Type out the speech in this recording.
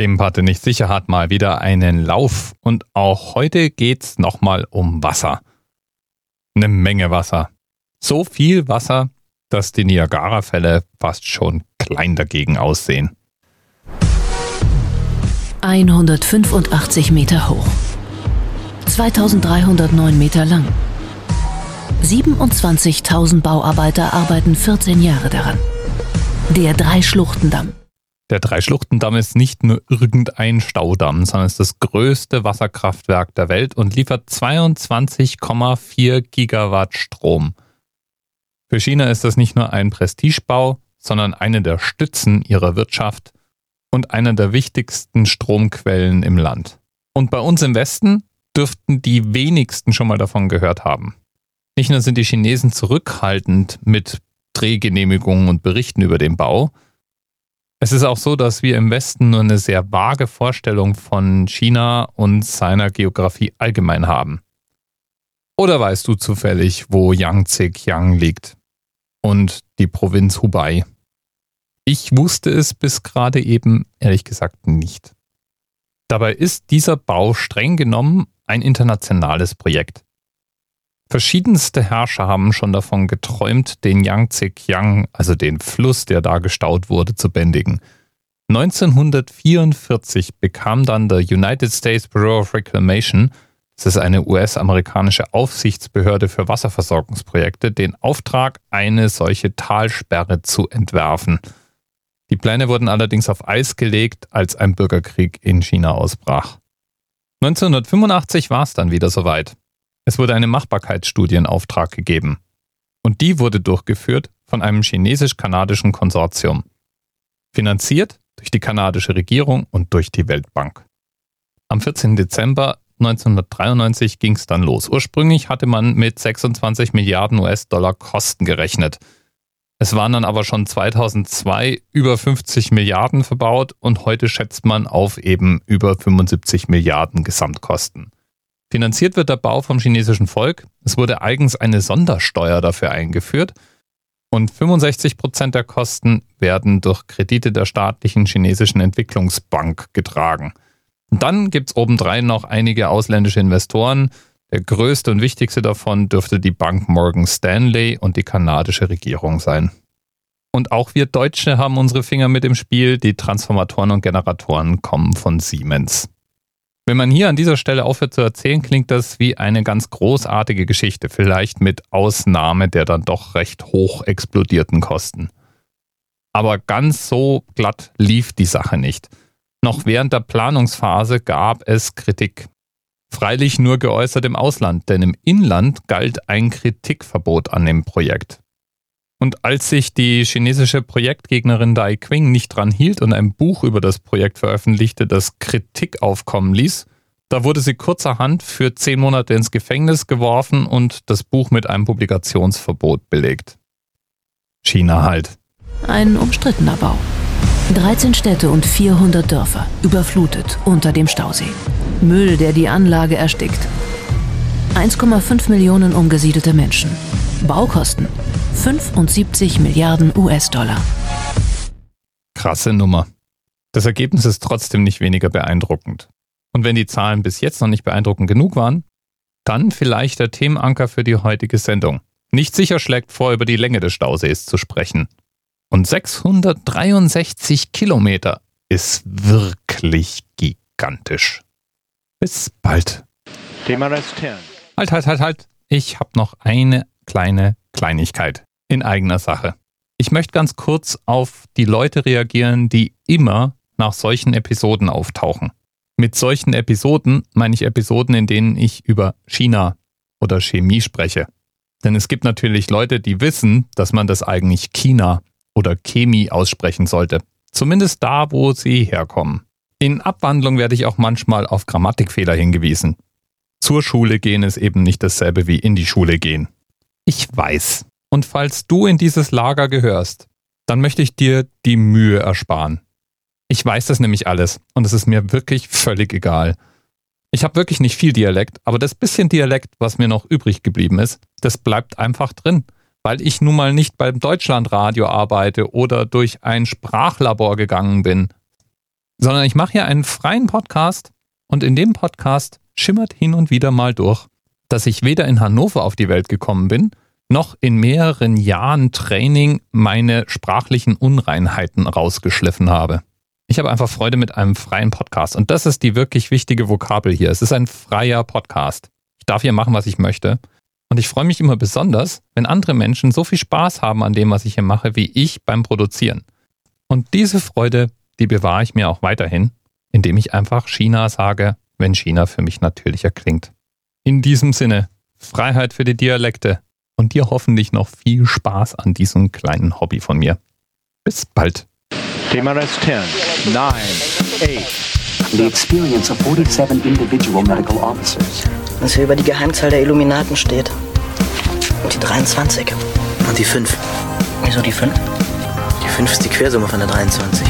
Themenpate nicht sicher hat mal wieder einen Lauf und auch heute geht's nochmal um Wasser. Eine Menge Wasser. So viel Wasser, dass die Niagara-Fälle fast schon klein dagegen aussehen. 185 Meter hoch. 2309 Meter lang. 27.000 Bauarbeiter arbeiten 14 Jahre daran. Der Dreischluchtendamm. Der Dreischluchtendamm ist nicht nur irgendein Staudamm, sondern ist das größte Wasserkraftwerk der Welt und liefert 22,4 Gigawatt Strom. Für China ist das nicht nur ein Prestigebau, sondern eine der Stützen ihrer Wirtschaft und einer der wichtigsten Stromquellen im Land. Und bei uns im Westen dürften die wenigsten schon mal davon gehört haben. Nicht nur sind die Chinesen zurückhaltend mit Drehgenehmigungen und Berichten über den Bau, es ist auch so, dass wir im Westen nur eine sehr vage Vorstellung von China und seiner Geografie allgemein haben. Oder weißt du zufällig, wo Yangtze-Kiang liegt? Und die Provinz Hubei? Ich wusste es bis gerade eben ehrlich gesagt nicht. Dabei ist dieser Bau streng genommen ein internationales Projekt. Verschiedenste Herrscher haben schon davon geträumt, den Yangtze-Kiang, also den Fluss, der da gestaut wurde, zu bändigen. 1944 bekam dann der United States Bureau of Reclamation, das ist eine US-amerikanische Aufsichtsbehörde für Wasserversorgungsprojekte, den Auftrag, eine solche Talsperre zu entwerfen. Die Pläne wurden allerdings auf Eis gelegt, als ein Bürgerkrieg in China ausbrach. 1985 war es dann wieder soweit. Es wurde eine Machbarkeitsstudie in Auftrag gegeben. Und die wurde durchgeführt von einem chinesisch-kanadischen Konsortium. Finanziert durch die kanadische Regierung und durch die Weltbank. Am 14. Dezember 1993 ging es dann los. Ursprünglich hatte man mit 26 Milliarden US-Dollar Kosten gerechnet. Es waren dann aber schon 2002 über 50 Milliarden verbaut und heute schätzt man auf eben über 75 Milliarden Gesamtkosten. Finanziert wird der Bau vom chinesischen Volk. Es wurde eigens eine Sondersteuer dafür eingeführt. Und 65 Prozent der Kosten werden durch Kredite der staatlichen chinesischen Entwicklungsbank getragen. Und dann gibt es obendrein noch einige ausländische Investoren. Der größte und wichtigste davon dürfte die Bank Morgan Stanley und die kanadische Regierung sein. Und auch wir Deutsche haben unsere Finger mit im Spiel. Die Transformatoren und Generatoren kommen von Siemens. Wenn man hier an dieser Stelle aufhört zu erzählen, klingt das wie eine ganz großartige Geschichte, vielleicht mit Ausnahme der dann doch recht hoch explodierten Kosten. Aber ganz so glatt lief die Sache nicht. Noch während der Planungsphase gab es Kritik. Freilich nur geäußert im Ausland, denn im Inland galt ein Kritikverbot an dem Projekt. Und als sich die chinesische Projektgegnerin Dai Qing nicht dran hielt und ein Buch über das Projekt veröffentlichte, das Kritik aufkommen ließ, da wurde sie kurzerhand für zehn Monate ins Gefängnis geworfen und das Buch mit einem Publikationsverbot belegt. China halt. Ein umstrittener Bau. 13 Städte und 400 Dörfer, überflutet unter dem Stausee. Müll, der die Anlage erstickt. 1,5 Millionen umgesiedelte Menschen. Baukosten 75 Milliarden US-Dollar. Krasse Nummer. Das Ergebnis ist trotzdem nicht weniger beeindruckend. Und wenn die Zahlen bis jetzt noch nicht beeindruckend genug waren, dann vielleicht der Themenanker für die heutige Sendung. Nicht sicher schlägt vor, über die Länge des Stausees zu sprechen. Und 663 Kilometer ist wirklich gigantisch. Bis bald. Thema Rest 10. Halt, halt, halt, halt. Ich habe noch eine kleine Kleinigkeit in eigener Sache. Ich möchte ganz kurz auf die Leute reagieren, die immer nach solchen Episoden auftauchen. Mit solchen Episoden meine ich Episoden, in denen ich über China oder Chemie spreche. Denn es gibt natürlich Leute, die wissen, dass man das eigentlich China oder Chemie aussprechen sollte. Zumindest da, wo sie herkommen. In Abwandlung werde ich auch manchmal auf Grammatikfehler hingewiesen. Zur Schule gehen ist eben nicht dasselbe wie in die Schule gehen. Ich weiß. Und falls du in dieses Lager gehörst, dann möchte ich dir die Mühe ersparen. Ich weiß das nämlich alles und es ist mir wirklich völlig egal. Ich habe wirklich nicht viel Dialekt, aber das bisschen Dialekt, was mir noch übrig geblieben ist, das bleibt einfach drin, weil ich nun mal nicht beim Deutschlandradio arbeite oder durch ein Sprachlabor gegangen bin. sondern ich mache hier einen freien Podcast und in dem Podcast schimmert hin und wieder mal durch, dass ich weder in Hannover auf die Welt gekommen bin, noch in mehreren Jahren Training meine sprachlichen Unreinheiten rausgeschliffen habe. Ich habe einfach Freude mit einem freien Podcast und das ist die wirklich wichtige Vokabel hier. Es ist ein freier Podcast. Ich darf hier machen, was ich möchte. Und ich freue mich immer besonders, wenn andere Menschen so viel Spaß haben an dem, was ich hier mache, wie ich beim Produzieren. Und diese Freude, die bewahre ich mir auch weiterhin, indem ich einfach China sage, wenn China für mich natürlicher klingt. In diesem Sinne, Freiheit für die Dialekte und dir hoffentlich noch viel Spaß an diesem kleinen Hobby von mir. Bis bald. TMRS 10, 9, 8. The experience of 47 individual medical officers. Was hier über die Geheimzahl der Illuminaten steht. Und die 23. Und die 5. Wieso die 5? Die 5 ist die Quersumme von der 23.